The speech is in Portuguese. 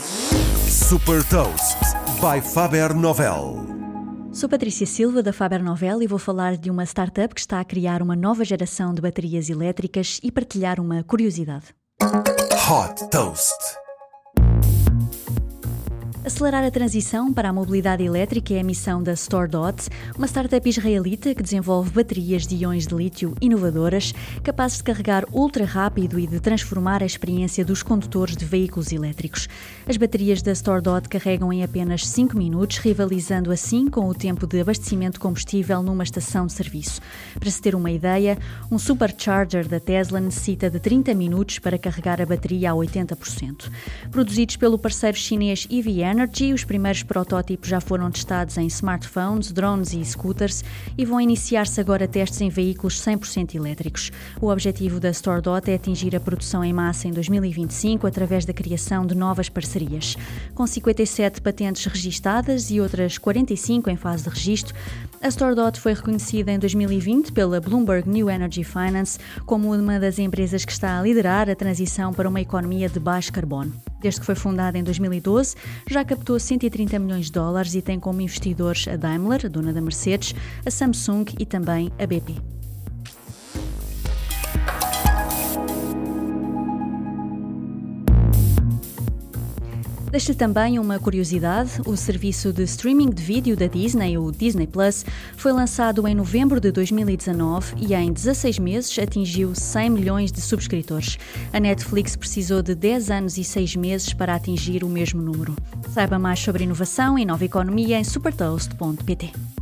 Super Toast by Faber Novel. Sou Patrícia Silva da Faber Novel e vou falar de uma startup que está a criar uma nova geração de baterias elétricas e partilhar uma curiosidade. Hot Toast. Acelerar a transição para a mobilidade elétrica é a missão da StoreDot, uma startup israelita que desenvolve baterias de íons de lítio inovadoras, capazes de carregar ultra rápido e de transformar a experiência dos condutores de veículos elétricos. As baterias da StoreDot carregam em apenas 5 minutos, rivalizando assim com o tempo de abastecimento de combustível numa estação de serviço. Para se ter uma ideia, um supercharger da Tesla necessita de 30 minutos para carregar a bateria a 80%. Produzidos pelo parceiro chinês EVN, Energy, os primeiros protótipos já foram testados em smartphones, drones e scooters e vão iniciar-se agora testes em veículos 100% elétricos. O objetivo da StoreDot é atingir a produção em massa em 2025 através da criação de novas parcerias. Com 57 patentes registadas e outras 45 em fase de registro, a StoreDot foi reconhecida em 2020 pela Bloomberg New Energy Finance como uma das empresas que está a liderar a transição para uma economia de baixo carbono. Desde que foi fundada em 2012, já captou 130 milhões de dólares e tem como investidores a Daimler, dona da Mercedes, a Samsung e também a BP. Deixo também uma curiosidade: o serviço de streaming de vídeo da Disney, o Disney Plus, foi lançado em novembro de 2019 e em 16 meses atingiu 100 milhões de subscritores. A Netflix precisou de 10 anos e 6 meses para atingir o mesmo número. Saiba mais sobre inovação e nova economia em supertoast.pt.